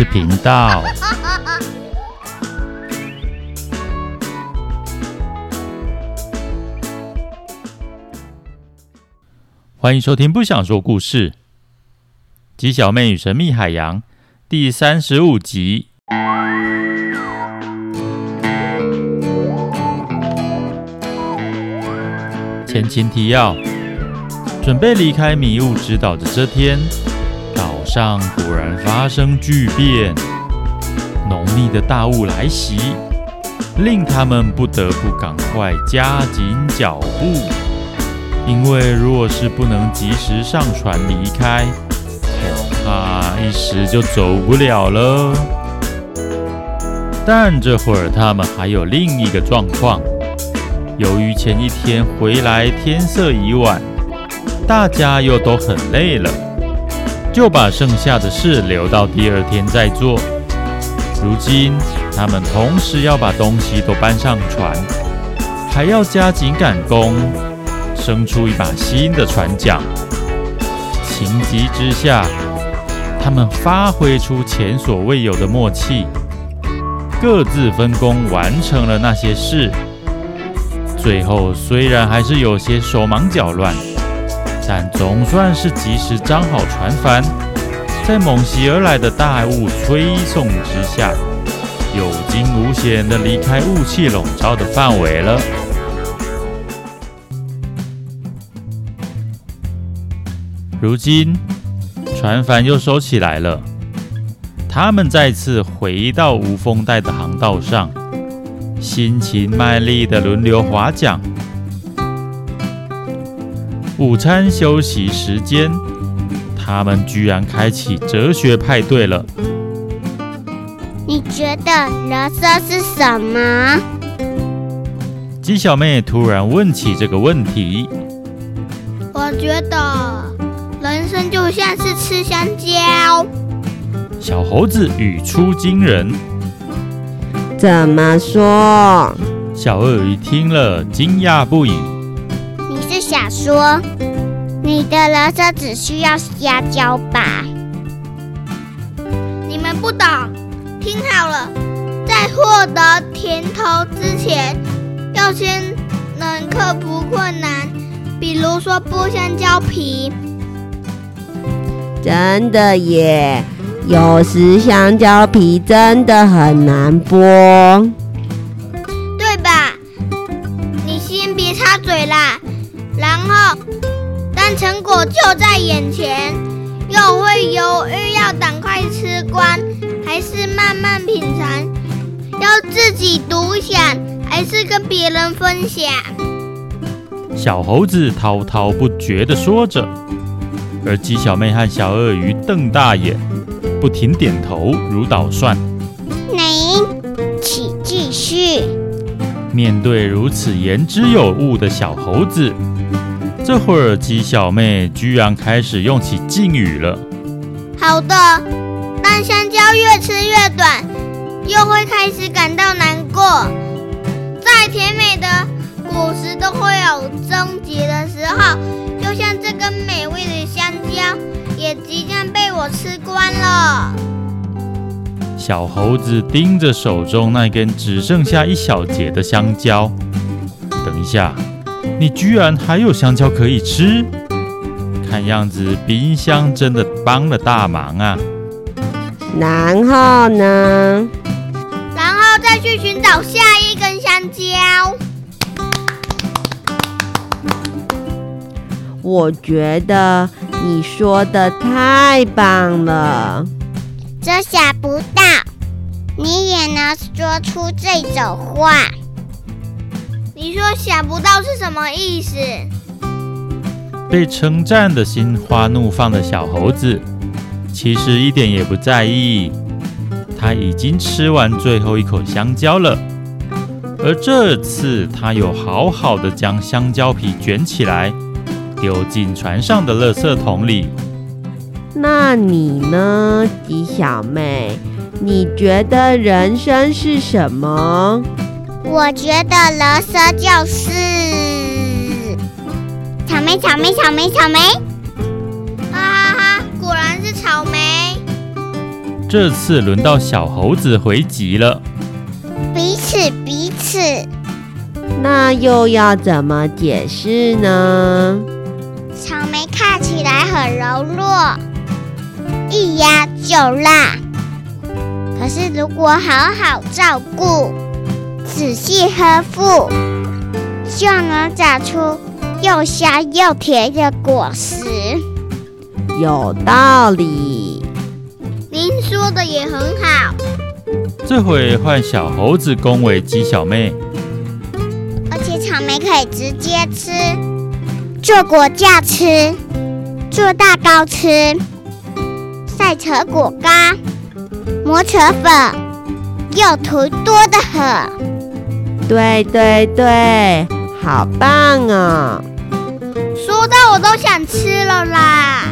事频道。欢迎收听《不想说故事》，鸡小妹与神秘海洋第三十五集。前情提要：准备离开迷雾之岛的这天。岛上果然发生巨变，浓密的大雾来袭，令他们不得不赶快加紧脚步。因为若是不能及时上船离开，恐怕一时就走不了了。但这会儿他们还有另一个状况，由于前一天回来天色已晚，大家又都很累了。就把剩下的事留到第二天再做。如今他们同时要把东西都搬上船，还要加紧赶工，生出一把新的船桨。情急之下，他们发挥出前所未有的默契，各自分工完成了那些事。最后虽然还是有些手忙脚乱。但总算是及时张好船帆，在猛袭而来的大雾催送之下，有惊无险地离开雾气笼罩的范围了。如今，船帆又收起来了，他们再次回到无风带的航道上，辛勤卖力地轮流划桨。午餐休息时间，他们居然开启哲学派对了。你觉得人生是什么？鸡小妹突然问起这个问题。我觉得人生就像是吃香蕉。小猴子语出惊人。怎么说？小鳄鱼听了惊讶不已。想说，你的垃圾只需要香蕉吧？你们不懂，听好了，在获得甜头之前，要先能克服困难，比如说剥香蕉皮。真的耶，有时香蕉皮真的很难剥，果就在眼前，又会犹豫要赶快吃光，还是慢慢品尝？要自己独享，还是跟别人分享？小猴子滔滔不绝地说着，而鸡小妹和小鳄鱼瞪大眼，不停点头如捣蒜。您，请继续。面对如此言之有物的小猴子。这会儿，鸡小妹居然开始用起敬语了。好的，但香蕉越吃越短，又会开始感到难过。再甜美的果实都会有终结的时候，就像这根美味的香蕉，也即将被我吃光了。小猴子盯着手中那根只剩下一小节的香蕉，等一下。你居然还有香蕉可以吃？看样子冰箱真的帮了大忙啊！然后呢？然后再去寻找下一根香蕉。我觉得你说的太棒了。这想不到，你也能说出这种话。你说想不到是什么意思？被称赞的心花怒放的小猴子，其实一点也不在意。他已经吃完最后一口香蕉了，而这次他有好好的将香蕉皮卷起来，丢进船上的垃圾桶里。那你呢，吉小妹？你觉得人生是什么？我觉得垃圾就是草莓，草莓，草莓，草莓。哈哈哈，果然是草莓。这次轮到小猴子回击了。彼此彼此，那又要怎么解释呢？草莓看起来很柔弱，一压就烂。可是如果好好照顾，仔细呵护，就能长出又香又甜的果实。有道理，您说的也很好。这回换小猴子恭维鸡小妹，而且草莓可以直接吃，做果酱吃，做蛋糕吃，晒成果干，磨成粉，用途多得很。对对对，好棒哦！说到我都想吃了啦。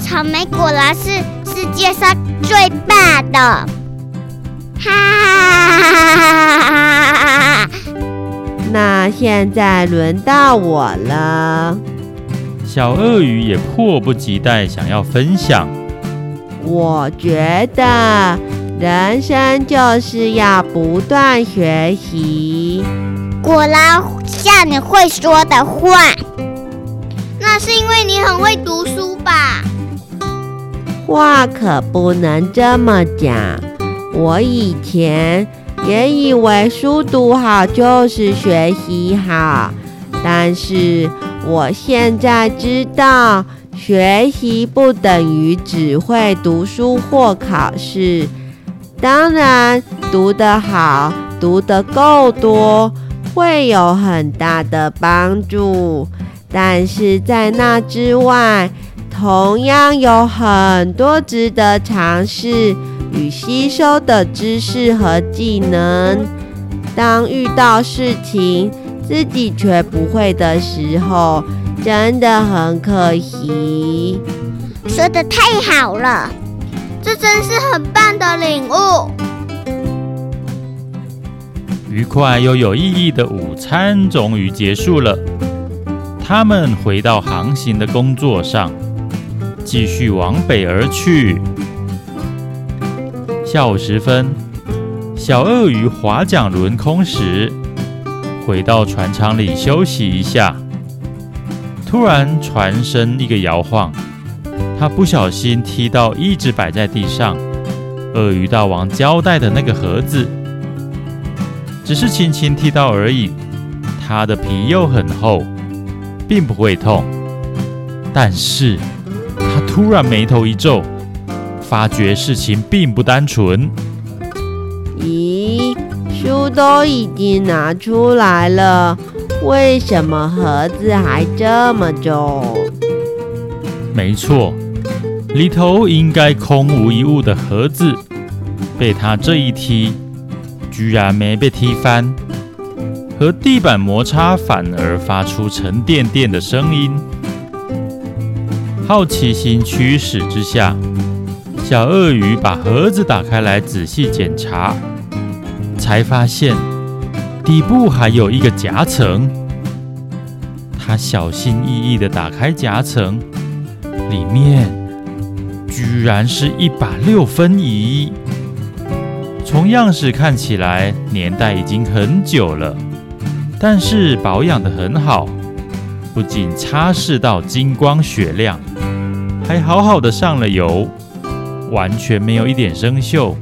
草莓果然是世界上最棒的，哈哈哈哈！那现在轮到我了。小鳄鱼也迫不及待想要分享。我觉得人生就是要不断学习。果然像你会说的话，那是因为你很会读书吧？话可不能这么讲。我以前也以为书读好就是学习好，但是我现在知道，学习不等于只会读书或考试。当然，读得好、读得够多，会有很大的帮助。但是在那之外，同样有很多值得尝试与吸收的知识和技能。当遇到事情自己却不会的时候，真的很可惜。说得太好了，这真是很棒的领悟。愉快又有意义的午餐终于结束了，他们回到航行的工作上。继续往北而去。下午时分，小鳄鱼划桨轮空时，回到船舱里休息一下。突然，船身一个摇晃，他不小心踢到一直摆在地上鳄鱼大王交代的那个盒子，只是轻轻踢到而已。它的皮又很厚，并不会痛，但是。他突然眉头一皱，发觉事情并不单纯。咦，书都已经拿出来了，为什么盒子还这么重？没错，里头应该空无一物的盒子，被他这一踢，居然没被踢翻，和地板摩擦反而发出沉甸甸的声音。好奇心驱使之下，小鳄鱼把盒子打开来仔细检查，才发现底部还有一个夹层。他小心翼翼地打开夹层，里面居然是一把六分仪。从样式看起来，年代已经很久了，但是保养得很好。不仅擦拭到金光雪亮，还好好的上了油，完全没有一点生锈，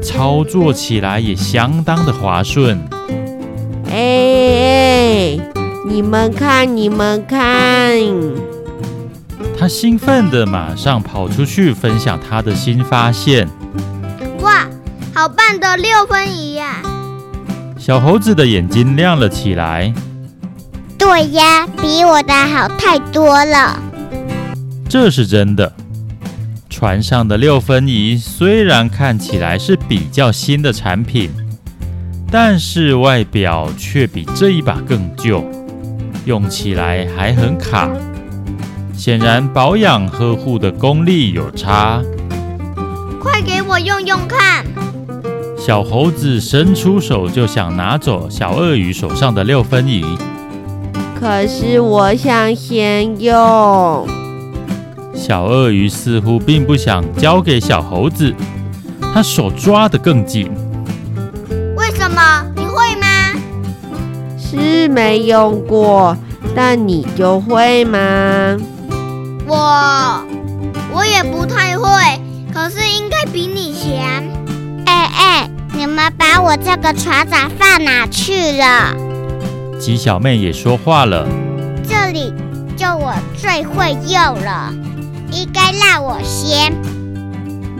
操作起来也相当的滑顺。哎哎，你们看，你们看！他兴奋的马上跑出去分享他的新发现。哇，好棒的六分仪呀！小猴子的眼睛亮了起来。对呀，比我的好太多了。这是真的。船上的六分仪虽然看起来是比较新的产品，但是外表却比这一把更旧，用起来还很卡。显然保养呵护的功力有差。快给我用用看！小猴子伸出手就想拿走小鳄鱼手上的六分仪。可是我想先用。小鳄鱼似乎并不想交给小猴子，他手抓得更紧。为什么？你会吗？是没用过，但你就会吗？我我也不太会，可是应该比你强。哎哎，你们把我这个船长放哪去了？鸡小妹也说话了。这里就我最会用了，应该让我先。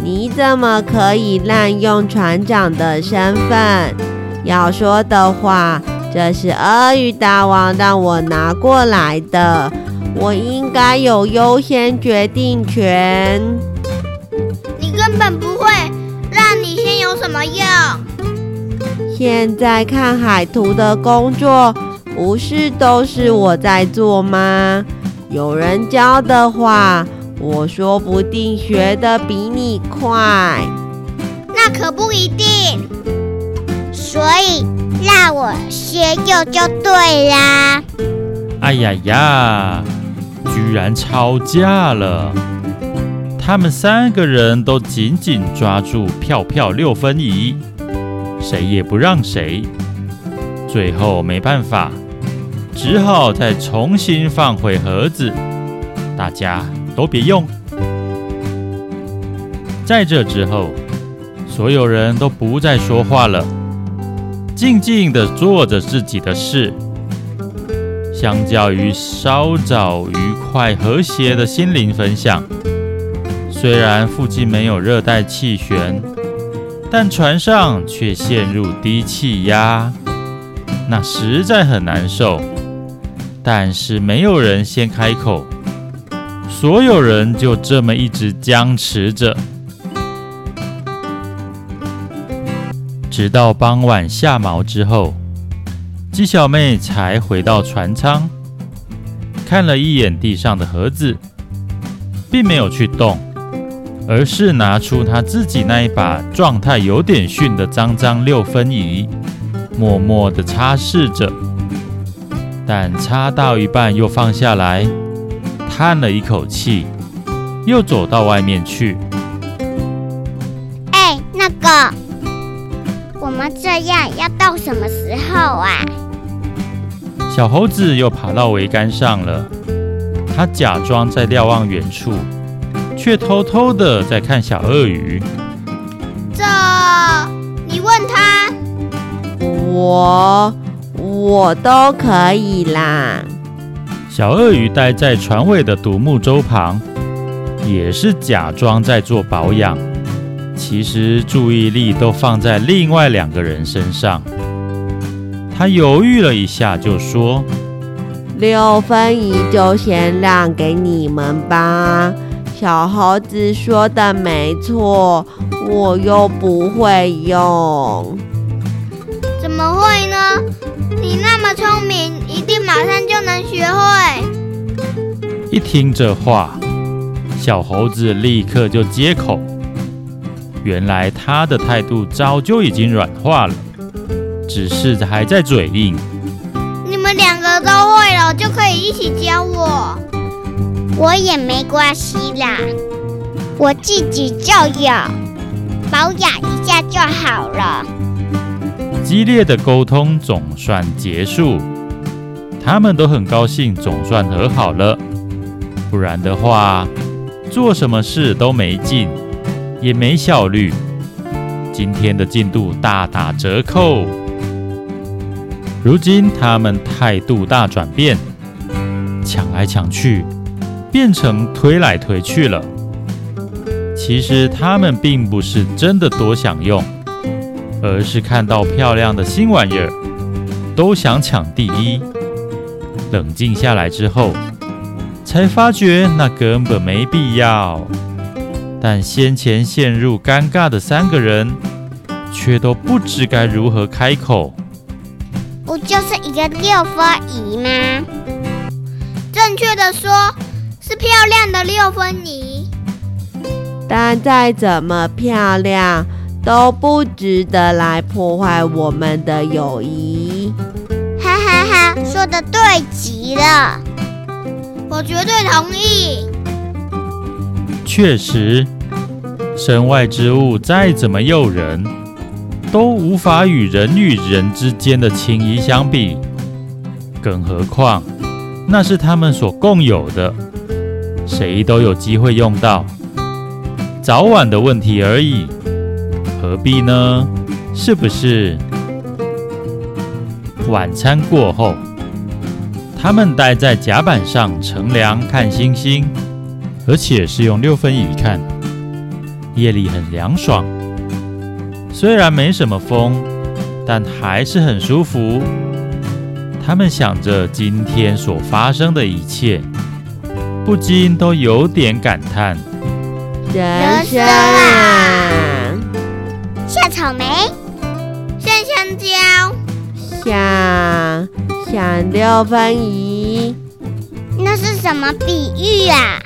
你怎么可以滥用船长的身份？要说的话，这是鳄鱼大王让我拿过来的，我应该有优先决定权。你根本不会，让你先有什么用？现在看海图的工作。不是都是我在做吗？有人教的话，我说不定学得比你快。那可不一定。所以让我先用就对啦。哎呀呀，居然吵架了！他们三个人都紧紧抓住票票六分仪，谁也不让谁。最后没办法。只好再重新放回盒子，大家都别用。在这之后，所有人都不再说话了，静静地做着自己的事。相较于稍早愉快和谐的心灵分享，虽然附近没有热带气旋，但船上却陷入低气压，那实在很难受。但是没有人先开口，所有人就这么一直僵持着，直到傍晚下锚之后，鸡小妹才回到船舱，看了一眼地上的盒子，并没有去动，而是拿出她自己那一把状态有点逊的脏脏六分仪，默默地擦拭着。但擦到一半又放下来，叹了一口气，又走到外面去。哎，那个，我们这样要到什么时候啊？小猴子又爬到桅杆上了，他假装在瞭望远处，却偷偷的在看小鳄鱼。这，你问他。我。我都可以啦。小鳄鱼待在船尾的独木舟旁，也是假装在做保养，其实注意力都放在另外两个人身上。他犹豫了一下，就说：“六分仪就先让给你们吧。”小猴子说的没错，我又不会用。怎么会呢？你那么聪明，一定马上就能学会。一听这话，小猴子立刻就接口。原来他的态度早就已经软化了，只是还在嘴硬。你们两个都会了，就可以一起教我。我也没关系啦，我自己就有，保养一下就好了。激烈的沟通总算结束，他们都很高兴，总算和好了。不然的话，做什么事都没劲，也没效率。今天的进度大打折扣。如今他们态度大转变，抢来抢去，变成推来推去了。其实他们并不是真的多想用。而是看到漂亮的新玩意儿，都想抢第一。冷静下来之后，才发觉那根本没必要。但先前陷入尴尬的三个人，却都不知该如何开口。不就是一个六分仪吗？正确的说，是漂亮的六分仪。但再怎么漂亮，都不值得来破坏我们的友谊。哈哈哈，说的对极了，我绝对同意。确实，身外之物再怎么诱人，都无法与人与人之间的情谊相比。更何况，那是他们所共有的，谁都有机会用到，早晚的问题而已，何必呢？是不是？晚餐过后，他们待在甲板上乘凉看星星，而且是用六分雨看。夜里很凉爽，虽然没什么风，但还是很舒服。他们想着今天所发生的一切，不禁都有点感叹：人生啊，下草莓，下香蕉，下下六分仪，那是什么比喻啊？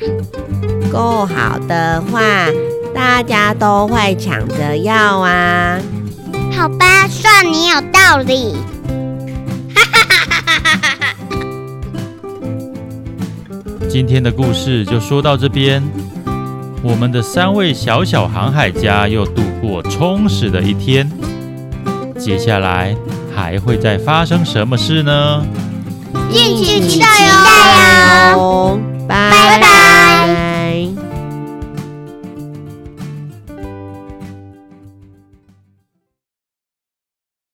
够好的话，大家都会抢着要啊。好吧，算你有道理。今天的故事就说到这边，我们的三位小小航海家又度过充实的一天。接下来还会再发生什么事呢？敬请期待哦！拜拜拜。